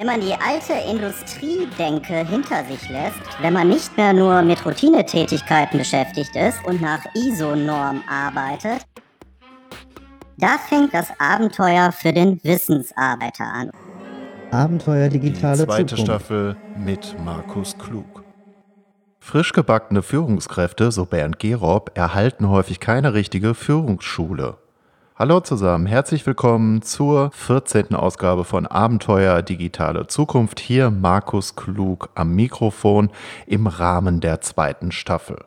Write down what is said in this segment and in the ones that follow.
Wenn man die alte Industriedenke hinter sich lässt, wenn man nicht mehr nur mit Routinetätigkeiten beschäftigt ist und nach ISO-Norm arbeitet, da fängt das Abenteuer für den Wissensarbeiter an. Abenteuer digitale Die zweite Zukunft. Staffel mit Markus Klug. Frisch gebackene Führungskräfte, so Bernd Gerob, erhalten häufig keine richtige Führungsschule. Hallo zusammen, herzlich willkommen zur 14. Ausgabe von Abenteuer Digitale Zukunft. Hier Markus Klug am Mikrofon im Rahmen der zweiten Staffel.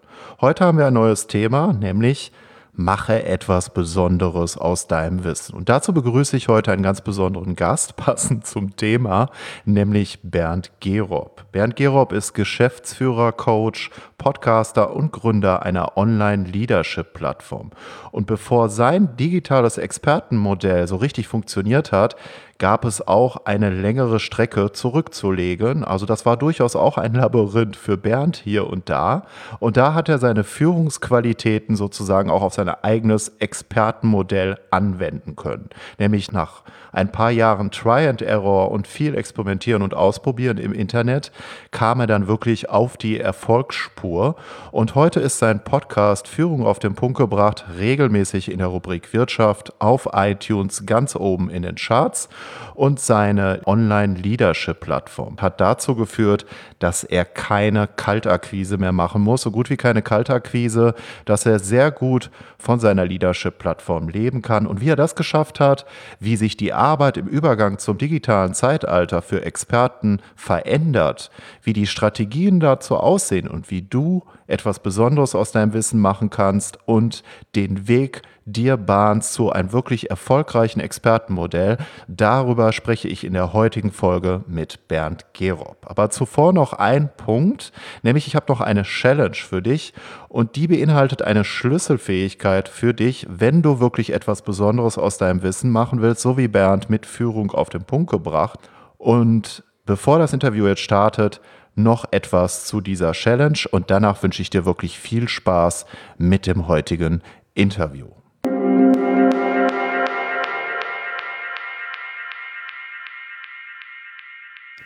Heute haben wir ein neues Thema, nämlich Mache etwas Besonderes aus deinem Wissen. Und dazu begrüße ich heute einen ganz besonderen Gast, passend zum Thema, nämlich Bernd Gerob. Bernd Gerob ist Geschäftsführer, Coach, Podcaster und Gründer einer Online-Leadership-Plattform. Und bevor sein digitales Expertenmodell so richtig funktioniert hat, gab es auch eine längere Strecke zurückzulegen. Also das war durchaus auch ein Labyrinth für Bernd hier und da. Und da hat er seine Führungsqualitäten sozusagen auch auf sein eigenes Expertenmodell anwenden können. Nämlich nach ein paar Jahren Try and Error und viel Experimentieren und Ausprobieren im Internet kam er dann wirklich auf die Erfolgsspur. Und heute ist sein Podcast Führung auf den Punkt gebracht, regelmäßig in der Rubrik Wirtschaft auf iTunes ganz oben in den Charts und seine Online-Leadership-Plattform hat dazu geführt, dass er keine Kaltakquise mehr machen muss, so gut wie keine Kaltakquise, dass er sehr gut von seiner Leadership-Plattform leben kann und wie er das geschafft hat, wie sich die Arbeit im Übergang zum digitalen Zeitalter für Experten verändert, wie die Strategien dazu aussehen und wie du etwas Besonderes aus deinem Wissen machen kannst und den Weg dir bahnst zu einem wirklich erfolgreichen Expertenmodell. Darüber spreche ich in der heutigen Folge mit Bernd Gerob. Aber zuvor noch ein Punkt, nämlich ich habe noch eine Challenge für dich und die beinhaltet eine Schlüsselfähigkeit für dich, wenn du wirklich etwas Besonderes aus deinem Wissen machen willst, so wie Bernd mit Führung auf den Punkt gebracht. Und bevor das Interview jetzt startet, noch etwas zu dieser Challenge und danach wünsche ich dir wirklich viel Spaß mit dem heutigen Interview.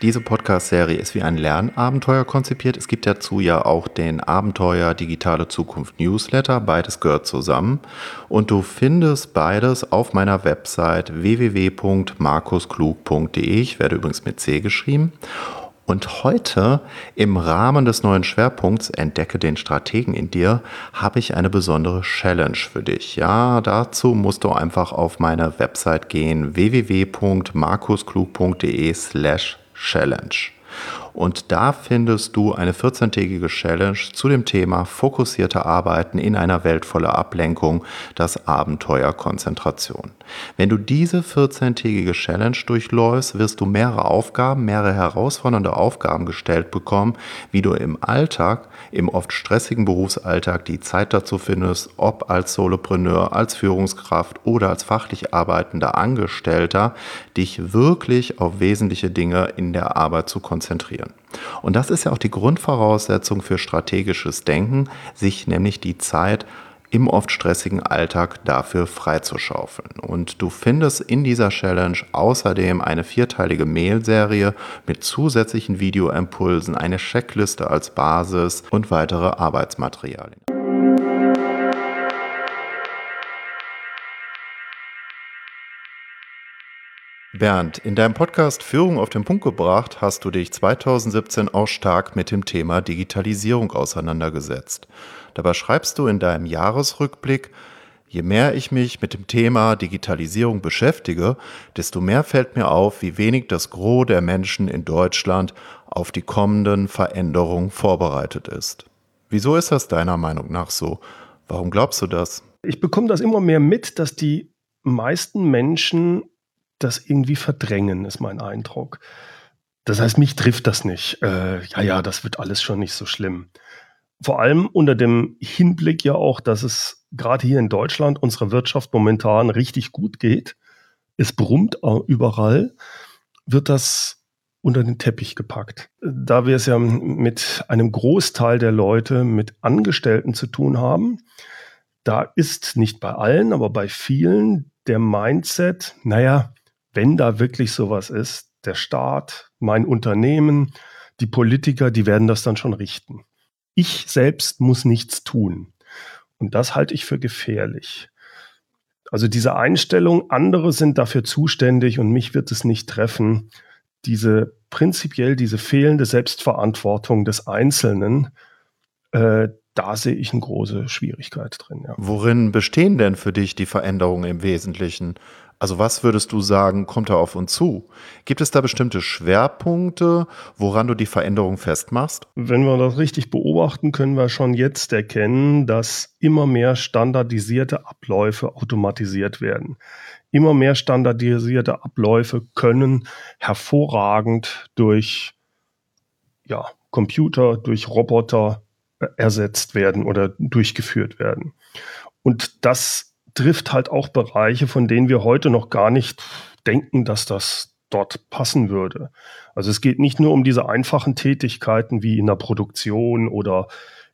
Diese Podcast-Serie ist wie ein Lernabenteuer konzipiert. Es gibt dazu ja auch den Abenteuer Digitale Zukunft Newsletter. Beides gehört zusammen. Und du findest beides auf meiner Website www.markusklug.de. Ich werde übrigens mit C geschrieben. Und heute im Rahmen des neuen Schwerpunkts Entdecke den Strategen in dir habe ich eine besondere Challenge für dich. Ja, dazu musst du einfach auf meine Website gehen www.markusklug.de slash challenge. Und da findest du eine 14-tägige Challenge zu dem Thema fokussierte Arbeiten in einer Welt voller Ablenkung, das Abenteuer Konzentration. Wenn du diese 14-tägige Challenge durchläufst, wirst du mehrere Aufgaben, mehrere herausfordernde Aufgaben gestellt bekommen, wie du im Alltag, im oft stressigen Berufsalltag die Zeit dazu findest, ob als Solopreneur, als Führungskraft oder als fachlich arbeitender Angestellter, dich wirklich auf wesentliche Dinge in der Arbeit zu konzentrieren. Und das ist ja auch die Grundvoraussetzung für strategisches Denken, sich nämlich die Zeit im oft stressigen Alltag dafür freizuschaufeln. Und du findest in dieser Challenge außerdem eine vierteilige Mail-Serie mit zusätzlichen Videoimpulsen, eine Checkliste als Basis und weitere Arbeitsmaterialien. Bernd, in deinem Podcast Führung auf den Punkt gebracht hast du dich 2017 auch stark mit dem Thema Digitalisierung auseinandergesetzt. Dabei schreibst du in deinem Jahresrückblick, je mehr ich mich mit dem Thema Digitalisierung beschäftige, desto mehr fällt mir auf, wie wenig das Gros der Menschen in Deutschland auf die kommenden Veränderungen vorbereitet ist. Wieso ist das deiner Meinung nach so? Warum glaubst du das? Ich bekomme das immer mehr mit, dass die meisten Menschen das irgendwie verdrängen, ist mein Eindruck. Das heißt, mich trifft das nicht. Äh, ja, ja, das wird alles schon nicht so schlimm. Vor allem unter dem Hinblick ja auch, dass es gerade hier in Deutschland unserer Wirtschaft momentan richtig gut geht. Es brummt überall, wird das unter den Teppich gepackt. Da wir es ja mit einem Großteil der Leute mit Angestellten zu tun haben, da ist nicht bei allen, aber bei vielen der Mindset, naja, wenn da wirklich sowas ist, der Staat, mein Unternehmen, die Politiker, die werden das dann schon richten. Ich selbst muss nichts tun. Und das halte ich für gefährlich. Also diese Einstellung, andere sind dafür zuständig und mich wird es nicht treffen, diese prinzipiell diese fehlende Selbstverantwortung des Einzelnen, äh, da sehe ich eine große Schwierigkeit drin. Ja. Worin bestehen denn für dich die Veränderungen im Wesentlichen? Also was würdest du sagen, kommt da auf uns zu? Gibt es da bestimmte Schwerpunkte, woran du die Veränderung festmachst? Wenn wir das richtig beobachten, können wir schon jetzt erkennen, dass immer mehr standardisierte Abläufe automatisiert werden. Immer mehr standardisierte Abläufe können hervorragend durch ja, Computer, durch Roboter äh, ersetzt werden oder durchgeführt werden. Und das trifft halt auch Bereiche, von denen wir heute noch gar nicht denken, dass das dort passen würde. Also es geht nicht nur um diese einfachen Tätigkeiten wie in der Produktion oder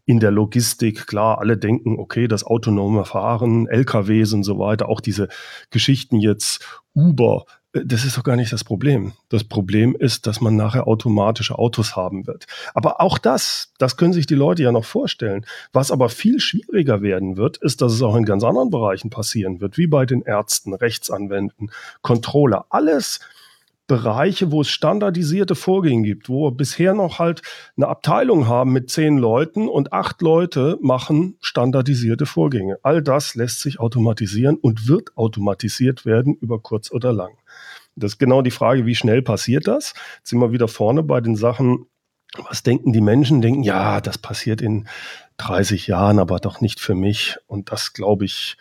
in der Logistik. Klar, alle denken, okay, das autonome Fahren, LKWs und so weiter, auch diese Geschichten jetzt Uber, das ist doch gar nicht das Problem. Das Problem ist, dass man nachher automatische Autos haben wird. Aber auch das, das können sich die Leute ja noch vorstellen. Was aber viel schwieriger werden wird, ist, dass es auch in ganz anderen Bereichen passieren wird, wie bei den Ärzten, Rechtsanwälten, Controller. Alles Bereiche, wo es standardisierte Vorgänge gibt, wo wir bisher noch halt eine Abteilung haben mit zehn Leuten und acht Leute machen standardisierte Vorgänge. All das lässt sich automatisieren und wird automatisiert werden über kurz oder lang. Das ist genau die Frage, wie schnell passiert das? Jetzt sind wir wieder vorne bei den Sachen, was denken die Menschen? Denken, ja, das passiert in 30 Jahren, aber doch nicht für mich. Und das, glaube ich,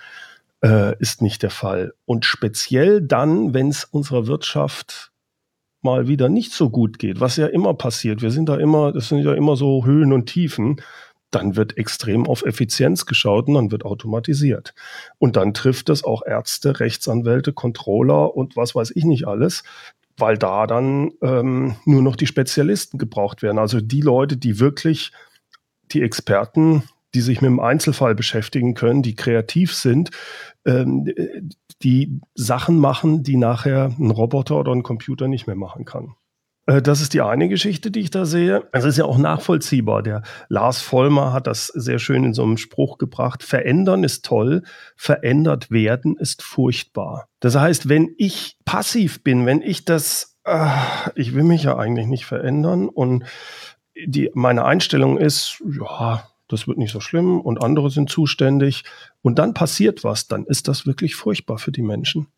äh, ist nicht der Fall. Und speziell dann, wenn es unserer Wirtschaft mal wieder nicht so gut geht, was ja immer passiert. Wir sind da immer, das sind ja immer so Höhen und Tiefen dann wird extrem auf Effizienz geschaut und dann wird automatisiert. Und dann trifft es auch Ärzte, Rechtsanwälte, Controller und was weiß ich nicht alles, weil da dann ähm, nur noch die Spezialisten gebraucht werden. Also die Leute, die wirklich die Experten, die sich mit dem Einzelfall beschäftigen können, die kreativ sind, ähm, die Sachen machen, die nachher ein Roboter oder ein Computer nicht mehr machen kann. Äh, das ist die eine Geschichte, die ich da sehe. Es ist ja auch nachvollziehbar. Der Lars Vollmer hat das sehr schön in so einem Spruch gebracht. Verändern ist toll, verändert werden ist furchtbar. Das heißt, wenn ich passiv bin, wenn ich das, äh, ich will mich ja eigentlich nicht verändern und die, meine Einstellung ist, ja, das wird nicht so schlimm und andere sind zuständig und dann passiert was, dann ist das wirklich furchtbar für die Menschen.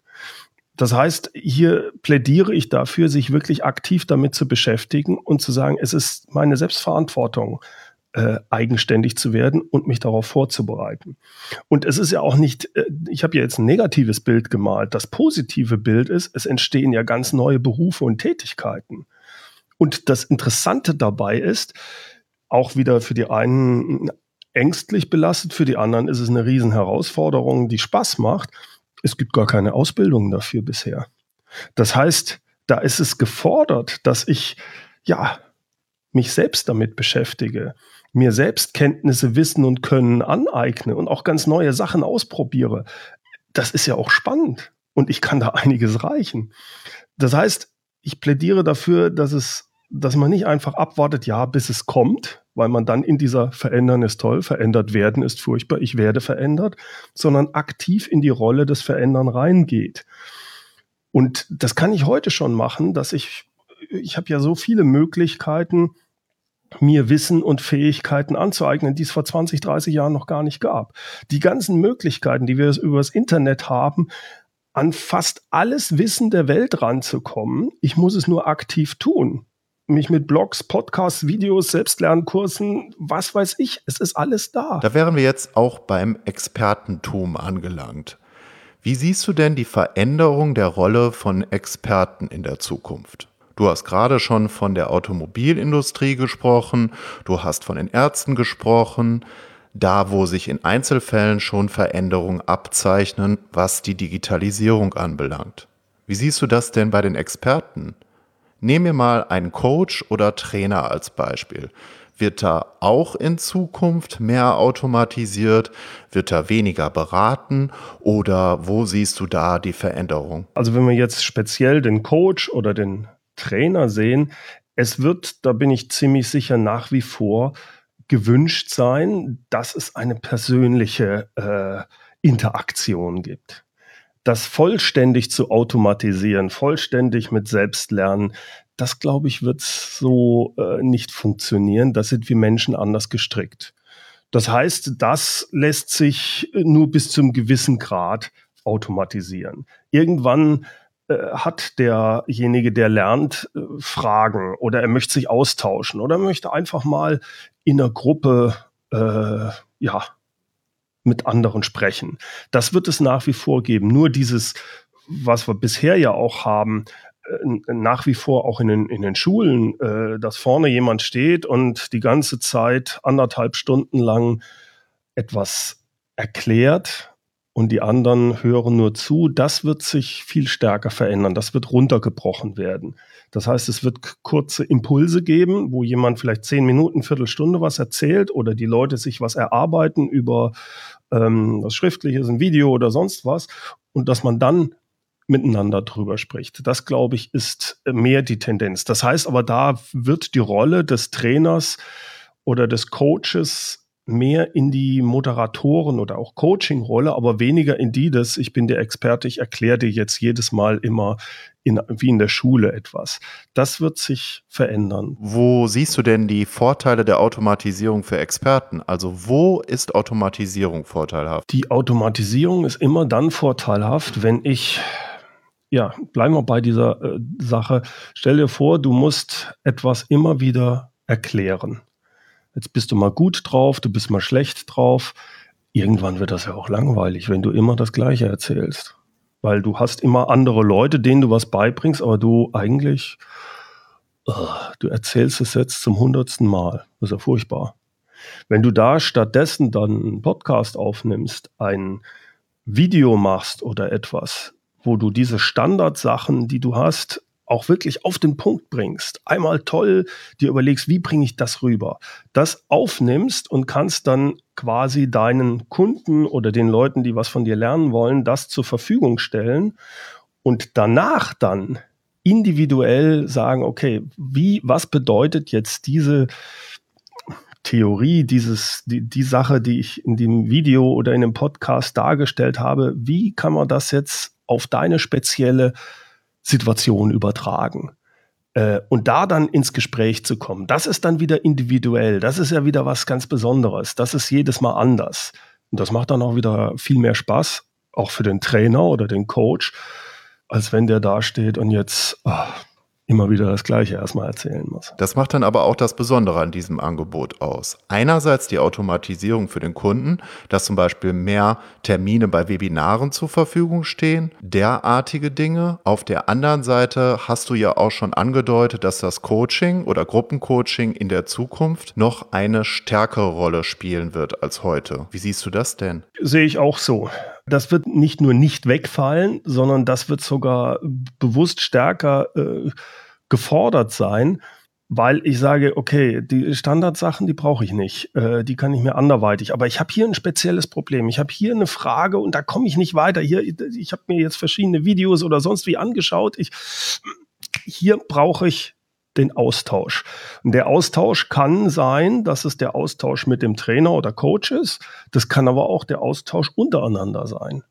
Das heißt, hier plädiere ich dafür, sich wirklich aktiv damit zu beschäftigen und zu sagen, es ist meine Selbstverantwortung, äh, eigenständig zu werden und mich darauf vorzubereiten. Und es ist ja auch nicht, äh, ich habe ja jetzt ein negatives Bild gemalt. Das positive Bild ist, es entstehen ja ganz neue Berufe und Tätigkeiten. Und das Interessante dabei ist, auch wieder für die einen ängstlich belastet, für die anderen ist es eine Riesenherausforderung, die Spaß macht es gibt gar keine Ausbildung dafür bisher. Das heißt, da ist es gefordert, dass ich ja mich selbst damit beschäftige, mir selbst Kenntnisse, Wissen und Können aneigne und auch ganz neue Sachen ausprobiere. Das ist ja auch spannend und ich kann da einiges reichen. Das heißt, ich plädiere dafür, dass es, dass man nicht einfach abwartet, ja, bis es kommt, weil man dann in dieser Verändern ist toll, verändert werden ist furchtbar, ich werde verändert, sondern aktiv in die Rolle des Verändern reingeht. Und das kann ich heute schon machen, dass ich, ich habe ja so viele Möglichkeiten, mir Wissen und Fähigkeiten anzueignen, die es vor 20, 30 Jahren noch gar nicht gab. Die ganzen Möglichkeiten, die wir über das Internet haben, an fast alles Wissen der Welt ranzukommen. Ich muss es nur aktiv tun mich mit Blogs, Podcasts, Videos, Selbstlernkursen, was weiß ich, es ist alles da. Da wären wir jetzt auch beim Expertentum angelangt. Wie siehst du denn die Veränderung der Rolle von Experten in der Zukunft? Du hast gerade schon von der Automobilindustrie gesprochen, du hast von den Ärzten gesprochen, da wo sich in Einzelfällen schon Veränderungen abzeichnen, was die Digitalisierung anbelangt. Wie siehst du das denn bei den Experten? Nehmen wir mal einen Coach oder Trainer als Beispiel. Wird da auch in Zukunft mehr automatisiert? Wird da weniger beraten? Oder wo siehst du da die Veränderung? Also wenn wir jetzt speziell den Coach oder den Trainer sehen, es wird, da bin ich ziemlich sicher, nach wie vor gewünscht sein, dass es eine persönliche äh, Interaktion gibt. Das vollständig zu automatisieren, vollständig mit Selbstlernen, das glaube ich, wird so äh, nicht funktionieren. Da sind wir Menschen anders gestrickt. Das heißt, das lässt sich nur bis zum gewissen Grad automatisieren. Irgendwann äh, hat derjenige, der lernt, äh, Fragen oder er möchte sich austauschen oder möchte einfach mal in einer Gruppe äh, ja mit anderen sprechen. Das wird es nach wie vor geben. Nur dieses, was wir bisher ja auch haben, äh, nach wie vor auch in den, in den Schulen, äh, dass vorne jemand steht und die ganze Zeit anderthalb Stunden lang etwas erklärt und die anderen hören nur zu, das wird sich viel stärker verändern. Das wird runtergebrochen werden. Das heißt, es wird kurze Impulse geben, wo jemand vielleicht zehn Minuten, Viertelstunde was erzählt oder die Leute sich was erarbeiten über ähm, was Schriftliches, ein Video oder sonst was und dass man dann miteinander drüber spricht. Das, glaube ich, ist mehr die Tendenz. Das heißt aber, da wird die Rolle des Trainers oder des Coaches mehr in die Moderatoren oder auch Coaching-Rolle, aber weniger in die des, ich bin der Experte, ich erkläre dir jetzt jedes Mal immer in, wie in der Schule etwas. Das wird sich verändern. Wo siehst du denn die Vorteile der Automatisierung für Experten? Also wo ist Automatisierung vorteilhaft? Die Automatisierung ist immer dann vorteilhaft, wenn ich ja, bleiben wir bei dieser äh, Sache. Stell dir vor, du musst etwas immer wieder erklären. Jetzt bist du mal gut drauf, du bist mal schlecht drauf. Irgendwann wird das ja auch langweilig, wenn du immer das Gleiche erzählst. Weil du hast immer andere Leute, denen du was beibringst, aber du eigentlich, uh, du erzählst es jetzt zum hundertsten Mal. Das ist ja furchtbar. Wenn du da stattdessen dann einen Podcast aufnimmst, ein Video machst oder etwas, wo du diese Standardsachen, die du hast, auch wirklich auf den Punkt bringst. Einmal toll dir überlegst, wie bringe ich das rüber. Das aufnimmst und kannst dann quasi deinen Kunden oder den Leuten, die was von dir lernen wollen, das zur Verfügung stellen und danach dann individuell sagen, okay, wie, was bedeutet jetzt diese Theorie, dieses, die, die Sache, die ich in dem Video oder in dem Podcast dargestellt habe, wie kann man das jetzt auf deine spezielle Situation übertragen. Äh, und da dann ins Gespräch zu kommen, das ist dann wieder individuell. Das ist ja wieder was ganz Besonderes. Das ist jedes Mal anders. Und das macht dann auch wieder viel mehr Spaß, auch für den Trainer oder den Coach, als wenn der da steht und jetzt, oh, immer wieder das Gleiche erstmal erzählen muss. Das macht dann aber auch das Besondere an diesem Angebot aus. Einerseits die Automatisierung für den Kunden, dass zum Beispiel mehr Termine bei Webinaren zur Verfügung stehen, derartige Dinge. Auf der anderen Seite hast du ja auch schon angedeutet, dass das Coaching oder Gruppencoaching in der Zukunft noch eine stärkere Rolle spielen wird als heute. Wie siehst du das denn? Sehe ich auch so. Das wird nicht nur nicht wegfallen, sondern das wird sogar bewusst stärker äh, gefordert sein, weil ich sage, okay, die Standardsachen, die brauche ich nicht, äh, die kann ich mir anderweitig. Aber ich habe hier ein spezielles Problem. Ich habe hier eine Frage und da komme ich nicht weiter. Hier, ich habe mir jetzt verschiedene Videos oder sonst wie angeschaut. Ich, hier brauche ich den Austausch. Und der Austausch kann sein, dass es der Austausch mit dem Trainer oder Coach ist. Das kann aber auch der Austausch untereinander sein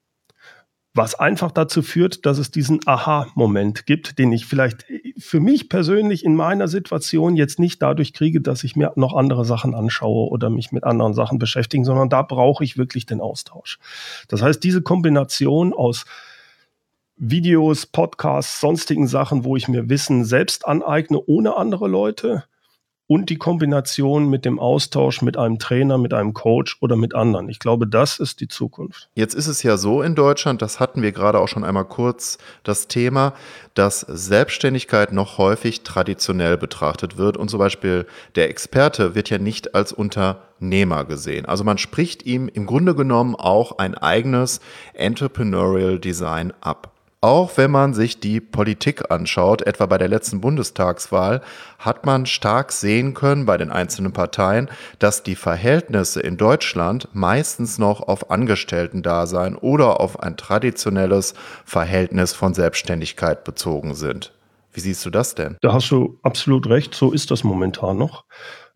was einfach dazu führt, dass es diesen Aha-Moment gibt, den ich vielleicht für mich persönlich in meiner Situation jetzt nicht dadurch kriege, dass ich mir noch andere Sachen anschaue oder mich mit anderen Sachen beschäftige, sondern da brauche ich wirklich den Austausch. Das heißt, diese Kombination aus Videos, Podcasts, sonstigen Sachen, wo ich mir Wissen selbst aneigne ohne andere Leute, und die Kombination mit dem Austausch mit einem Trainer, mit einem Coach oder mit anderen. Ich glaube, das ist die Zukunft. Jetzt ist es ja so in Deutschland, das hatten wir gerade auch schon einmal kurz das Thema, dass Selbstständigkeit noch häufig traditionell betrachtet wird und zum Beispiel der Experte wird ja nicht als Unternehmer gesehen. Also man spricht ihm im Grunde genommen auch ein eigenes Entrepreneurial Design ab. Auch wenn man sich die Politik anschaut, etwa bei der letzten Bundestagswahl, hat man stark sehen können bei den einzelnen Parteien, dass die Verhältnisse in Deutschland meistens noch auf Angestellten-Dasein oder auf ein traditionelles Verhältnis von Selbstständigkeit bezogen sind. Wie siehst du das denn? Da hast du absolut recht, so ist das momentan noch.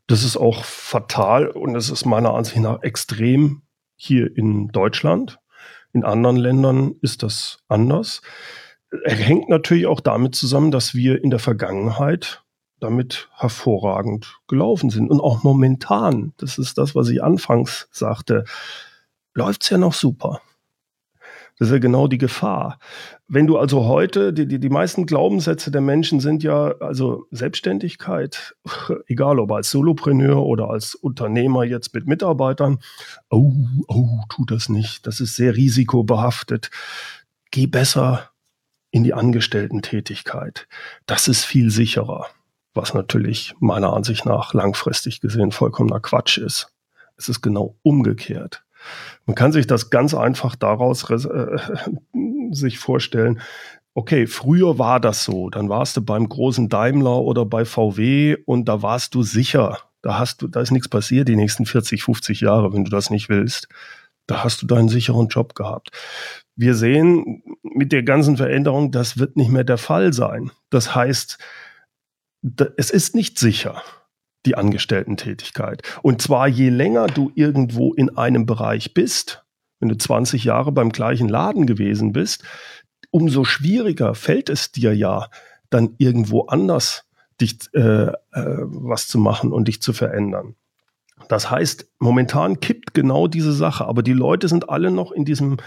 Das ist auch fatal und es ist meiner Ansicht nach extrem hier in Deutschland. In anderen Ländern ist das anders. Er hängt natürlich auch damit zusammen, dass wir in der Vergangenheit damit hervorragend gelaufen sind. Und auch momentan, das ist das, was ich anfangs sagte, läuft es ja noch super. Das ist ja genau die Gefahr. Wenn du also heute, die, die, die meisten Glaubenssätze der Menschen sind ja, also Selbstständigkeit, egal ob als Solopreneur oder als Unternehmer jetzt mit Mitarbeitern, oh, oh, tu das nicht, das ist sehr risikobehaftet. Geh besser in die Angestellten-Tätigkeit. Das ist viel sicherer, was natürlich meiner Ansicht nach langfristig gesehen vollkommener Quatsch ist. Es ist genau umgekehrt. Man kann sich das ganz einfach daraus äh, sich vorstellen. Okay, früher war das so. Dann warst du beim großen Daimler oder bei VW und da warst du sicher. Da hast du, da ist nichts passiert die nächsten 40, 50 Jahre, wenn du das nicht willst. Da hast du deinen sicheren Job gehabt. Wir sehen mit der ganzen Veränderung, das wird nicht mehr der Fall sein. Das heißt, es ist nicht sicher die Angestellten-Tätigkeit. Und zwar je länger du irgendwo in einem Bereich bist, wenn du 20 Jahre beim gleichen Laden gewesen bist, umso schwieriger fällt es dir ja, dann irgendwo anders dich äh, äh, was zu machen und dich zu verändern. Das heißt, momentan kippt genau diese Sache, aber die Leute sind alle noch in diesem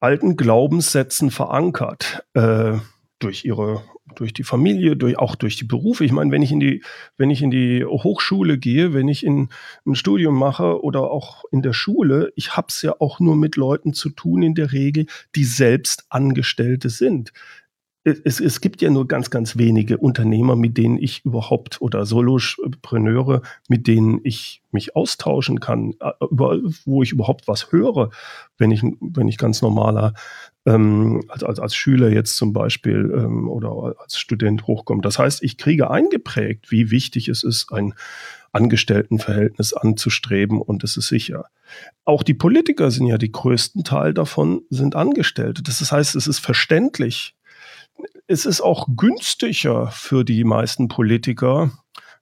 alten Glaubenssätzen verankert. Äh, durch ihre, durch die Familie, durch, auch durch die Berufe. Ich meine, wenn ich in die, wenn ich in die Hochschule gehe, wenn ich in ein Studium mache oder auch in der Schule, ich habe es ja auch nur mit Leuten zu tun in der Regel, die selbst Angestellte sind es, es gibt ja nur ganz, ganz wenige Unternehmer, mit denen ich überhaupt oder Solopreneure, mit denen ich mich austauschen kann, über, wo ich überhaupt was höre, wenn ich, wenn ich ganz normaler ähm, als, als, als Schüler jetzt zum Beispiel ähm, oder als Student hochkomme. Das heißt, ich kriege eingeprägt, wie wichtig es ist, ein Angestelltenverhältnis anzustreben und es ist sicher. Auch die Politiker sind ja die größten Teil davon sind Angestellte. Das heißt, es ist verständlich, es ist auch günstiger für die meisten Politiker,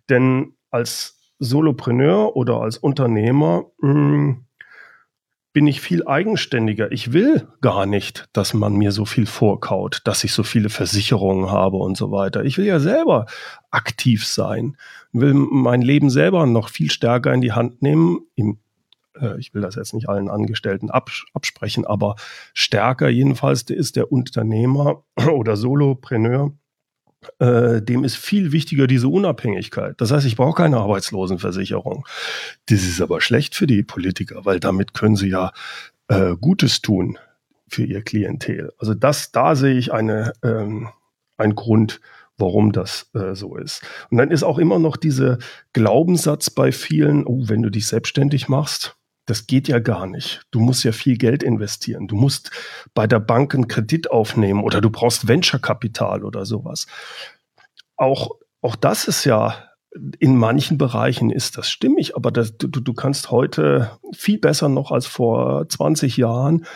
denn als Solopreneur oder als Unternehmer mh, hm, bin ich viel eigenständiger. Ich will gar nicht, dass man mir so viel vorkaut, dass ich so viele Versicherungen habe und so weiter. Ich will ja selber aktiv sein, will mein Leben selber noch viel stärker in die Hand nehmen, im äh, ich will das jetzt nicht allen Angestellten absprechen, aber stärker jedenfalls ist der Unternehmer oder Solopreneur, äh, dem ist viel wichtiger diese Unabhängigkeit. Das heißt, ich brauche keine Arbeitslosenversicherung. Das ist aber schlecht für die Politiker, weil damit können sie ja äh, Gutes tun für ihr Klientel. Also das, da sehe ich eine, ähm, einen Grund, warum das äh, so ist. Und dann ist auch immer noch dieser Glaubenssatz bei vielen, oh, wenn du dich selbstständig machst, das geht ja gar nicht. Du musst ja viel Geld investieren. Du musst bei der Bank einen Kredit aufnehmen oder du brauchst Venture-Kapital oder sowas. Auch, auch das ist ja in manchen Bereichen ist das stimmig, aber das, du, du kannst heute viel besser noch als vor 20 Jahren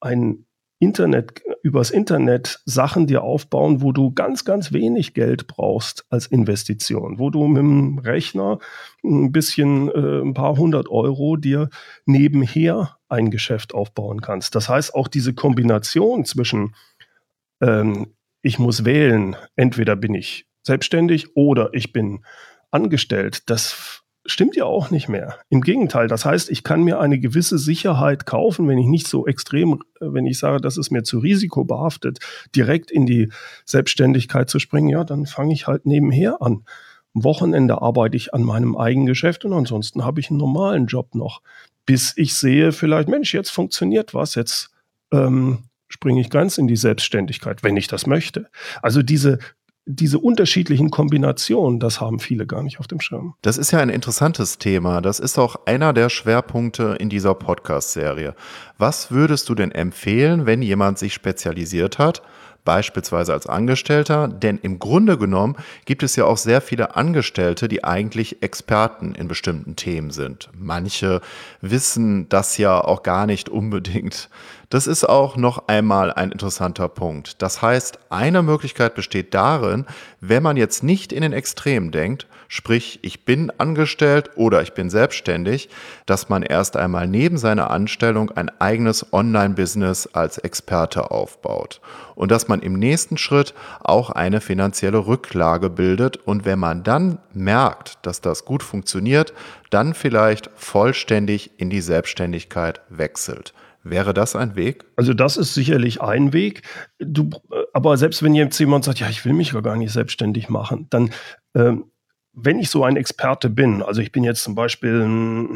ein Internet, übers Internet Sachen dir aufbauen, wo du ganz, ganz wenig Geld brauchst als Investition, wo du mit dem Rechner ein bisschen, äh, ein paar hundert Euro dir nebenher ein Geschäft aufbauen kannst. Das heißt, auch diese Kombination zwischen, ähm, ich muss wählen, entweder bin ich selbstständig oder ich bin angestellt, das stimmt ja auch nicht mehr. Im Gegenteil, das heißt, ich kann mir eine gewisse Sicherheit kaufen, wenn ich nicht so extrem, wenn ich sage, das ist mir zu risikobehaftet, direkt in die Selbstständigkeit zu springen, ja, dann fange ich halt nebenher an. Am Wochenende arbeite ich an meinem eigenen Geschäft und ansonsten habe ich einen normalen Job noch, bis ich sehe, vielleicht, Mensch, jetzt funktioniert was, jetzt ähm, springe ich ganz in die Selbstständigkeit, wenn ich das möchte. Also diese diese unterschiedlichen Kombinationen, das haben viele gar nicht auf dem Schirm. Das ist ja ein interessantes Thema. Das ist auch einer der Schwerpunkte in dieser Podcast-Serie. Was würdest du denn empfehlen, wenn jemand sich spezialisiert hat? beispielsweise als Angestellter, denn im Grunde genommen gibt es ja auch sehr viele Angestellte, die eigentlich Experten in bestimmten Themen sind. Manche wissen das ja auch gar nicht unbedingt, Das ist auch noch einmal ein interessanter Punkt. Das heißt, eine Möglichkeit besteht darin, wenn man jetzt nicht in den Extremen denkt, sprich ich bin angestellt oder ich bin selbstständig, dass man erst einmal neben seiner Anstellung ein eigenes Online-Business als Experte aufbaut und dass man im nächsten Schritt auch eine finanzielle Rücklage bildet und wenn man dann merkt, dass das gut funktioniert, dann vielleicht vollständig in die Selbstständigkeit wechselt. Wäre das ein Weg? Also das ist sicherlich ein Weg. Du, aber selbst wenn jetzt jemand sagt, ja, ich will mich gar nicht selbstständig machen, dann, ähm, wenn ich so ein Experte bin, also ich bin jetzt zum Beispiel,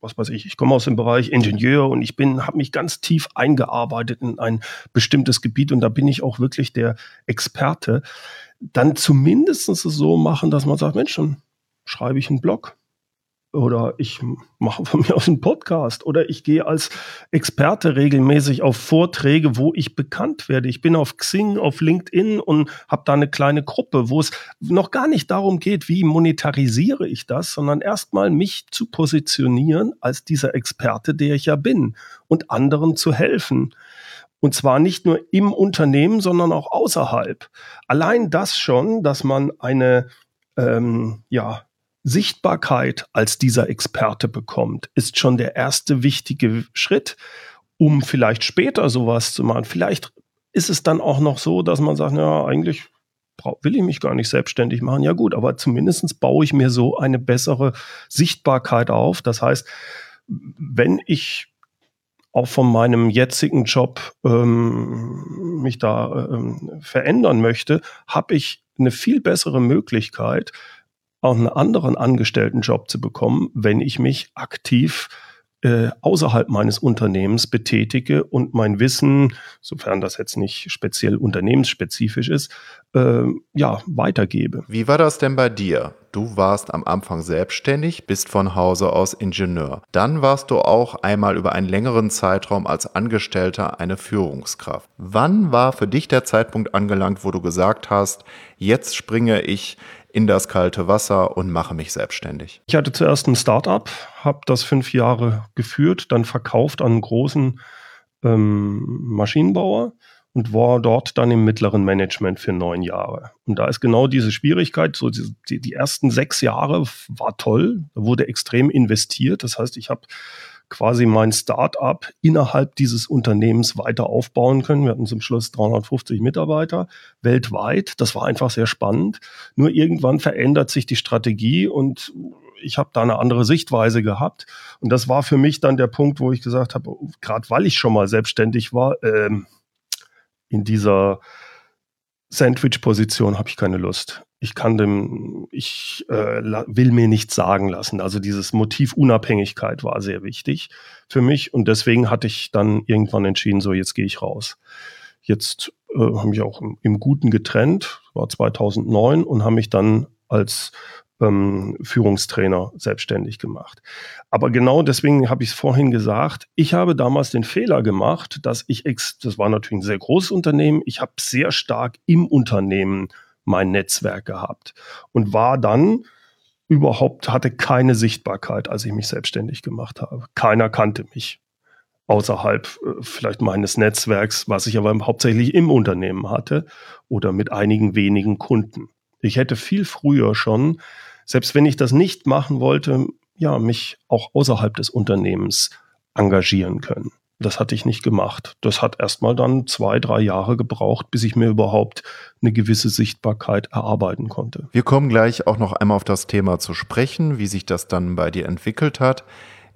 was weiß ich, ich komme aus dem Bereich Ingenieur und ich bin, habe mich ganz tief eingearbeitet in ein bestimmtes Gebiet und da bin ich auch wirklich der Experte, dann zumindest so machen, dass man sagt, Mensch, dann schreibe ich einen Blog oder ich mache von mir aus einen Podcast oder ich gehe als Experte regelmäßig auf Vorträge, wo ich bekannt werde. Ich bin auf Xing, auf LinkedIn und habe da eine kleine Gruppe, wo es noch gar nicht darum geht, wie monetarisiere ich das, sondern erstmal mich zu positionieren als dieser Experte, der ich ja bin und anderen zu helfen. Und zwar nicht nur im Unternehmen, sondern auch außerhalb. Allein das schon, dass man eine ähm, ja, Sichtbarkeit als dieser Experte bekommt, ist schon der erste wichtige Schritt, um vielleicht später sowas zu machen. Vielleicht ist es dann auch noch so, dass man sagt, ja, eigentlich will ich mich gar nicht selbstständig machen. Ja gut, aber zumindest baue ich mir so eine bessere Sichtbarkeit auf. Das heißt, wenn ich auch von meinem jetzigen Job ähm, mich da ähm, verändern möchte, habe ich eine viel bessere Möglichkeit, auch einen anderen Angestelltenjob zu bekommen, wenn ich mich aktiv äh, außerhalb meines Unternehmens betätige und mein Wissen, sofern das jetzt nicht speziell unternehmensspezifisch ist, äh, ja, weitergebe. Wie war das denn bei dir? Du warst am Anfang selbstständig, bist von Hause aus Ingenieur. Dann warst du auch einmal über einen längeren Zeitraum als Angestellter eine Führungskraft. Wann war für dich der Zeitpunkt angelangt, wo du gesagt hast, jetzt springe ich in das kalte Wasser und mache mich selbstständig? Ich hatte zuerst ein Startup, habe das fünf Jahre geführt, dann verkauft an einen großen ähm, Maschinenbauer und war dort dann im mittleren Management für neun Jahre. Und da ist genau diese Schwierigkeit, so die, die ersten sechs Jahre war toll, da wurde extrem investiert. Das heißt, ich habe quasi mein Start-up innerhalb dieses Unternehmens weiter aufbauen können. Wir hatten zum Schluss 350 Mitarbeiter weltweit. Das war einfach sehr spannend. Nur irgendwann verändert sich die Strategie und ich habe da eine andere Sichtweise gehabt. Und das war für mich dann der Punkt, wo ich gesagt habe, gerade weil ich schon mal selbstständig war, ähm, in dieser Sandwich-Position habe ich keine Lust ich kann dem, ich äh, will mir nichts sagen lassen. Also dieses Motiv Unabhängigkeit war sehr wichtig für mich und deswegen hatte ich dann irgendwann entschieden, so jetzt gehe ich raus. Jetzt äh, habe ich auch im, im Guten getrennt, war 2009 und habe mich dann als ähm, Führungstrainer selbstständig gemacht. Aber genau deswegen habe ich es vorhin gesagt, ich habe damals den Fehler gemacht, dass ich, ex das war natürlich ein sehr großes Unternehmen, ich habe sehr stark im Unternehmen mein Netzwerk gehabt und war dann überhaupt, hatte keine Sichtbarkeit, als ich mich selbstständig gemacht habe. Keiner kannte mich außerhalb äh, vielleicht meines Netzwerks, was ich aber hauptsächlich im Unternehmen hatte oder mit einigen wenigen Kunden. Ich hätte viel früher schon, selbst wenn ich das nicht machen wollte, ja, mich auch außerhalb des Unternehmens engagieren können. Das hatte ich nicht gemacht. Das hat erstmal dann zwei, drei Jahre gebraucht, bis ich mir überhaupt eine gewisse Sichtbarkeit erarbeiten konnte. Wir kommen gleich auch noch einmal auf das Thema zu sprechen, wie sich das dann bei dir entwickelt hat.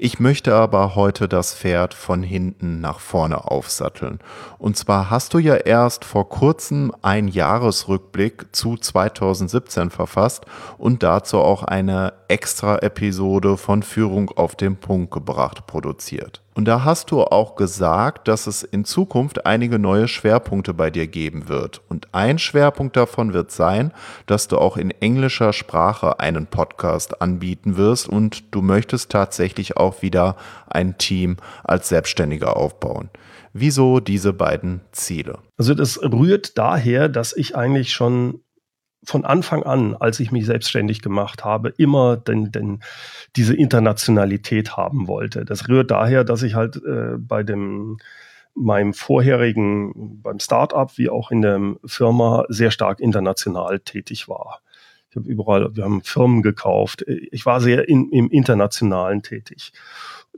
Ich möchte aber heute das Pferd von hinten nach vorne aufsatteln. Und zwar hast du ja erst vor kurzem einen Jahresrückblick zu 2017 verfasst und dazu auch eine extra Episode von Führung auf den Punkt gebracht produziert. Und da hast du auch gesagt, dass es in Zukunft einige neue Schwerpunkte bei dir geben wird. Und ein Schwerpunkt davon wird sein, dass du auch in englischer Sprache einen Podcast anbieten wirst und du möchtest tatsächlich auch wieder ein Team als Selbstständiger aufbauen. Wieso diese beiden Ziele? Also das rührt daher, dass ich eigentlich schon von Anfang an, als ich mich selbstständig gemacht habe, immer den, den, diese Internationalität haben wollte. Das rührt daher, dass ich halt äh, bei dem meinem vorherigen, beim Startup wie auch in der Firma sehr stark international tätig war. Ich habe überall, wir haben Firmen gekauft. Ich war sehr in, im Internationalen tätig.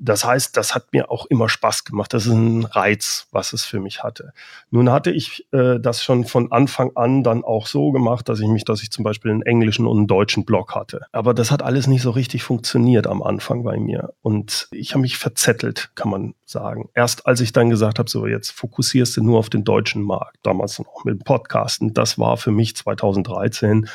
Das heißt, das hat mir auch immer Spaß gemacht. Das ist ein Reiz, was es für mich hatte. Nun hatte ich äh, das schon von Anfang an dann auch so gemacht, dass ich mich, dass ich zum Beispiel einen englischen und einen deutschen Blog hatte. Aber das hat alles nicht so richtig funktioniert am Anfang bei mir. Und ich habe mich verzettelt, kann man sagen. Erst als ich dann gesagt habe, so jetzt fokussierst du nur auf den deutschen Markt, damals noch mit Podcasten, das war für mich 2013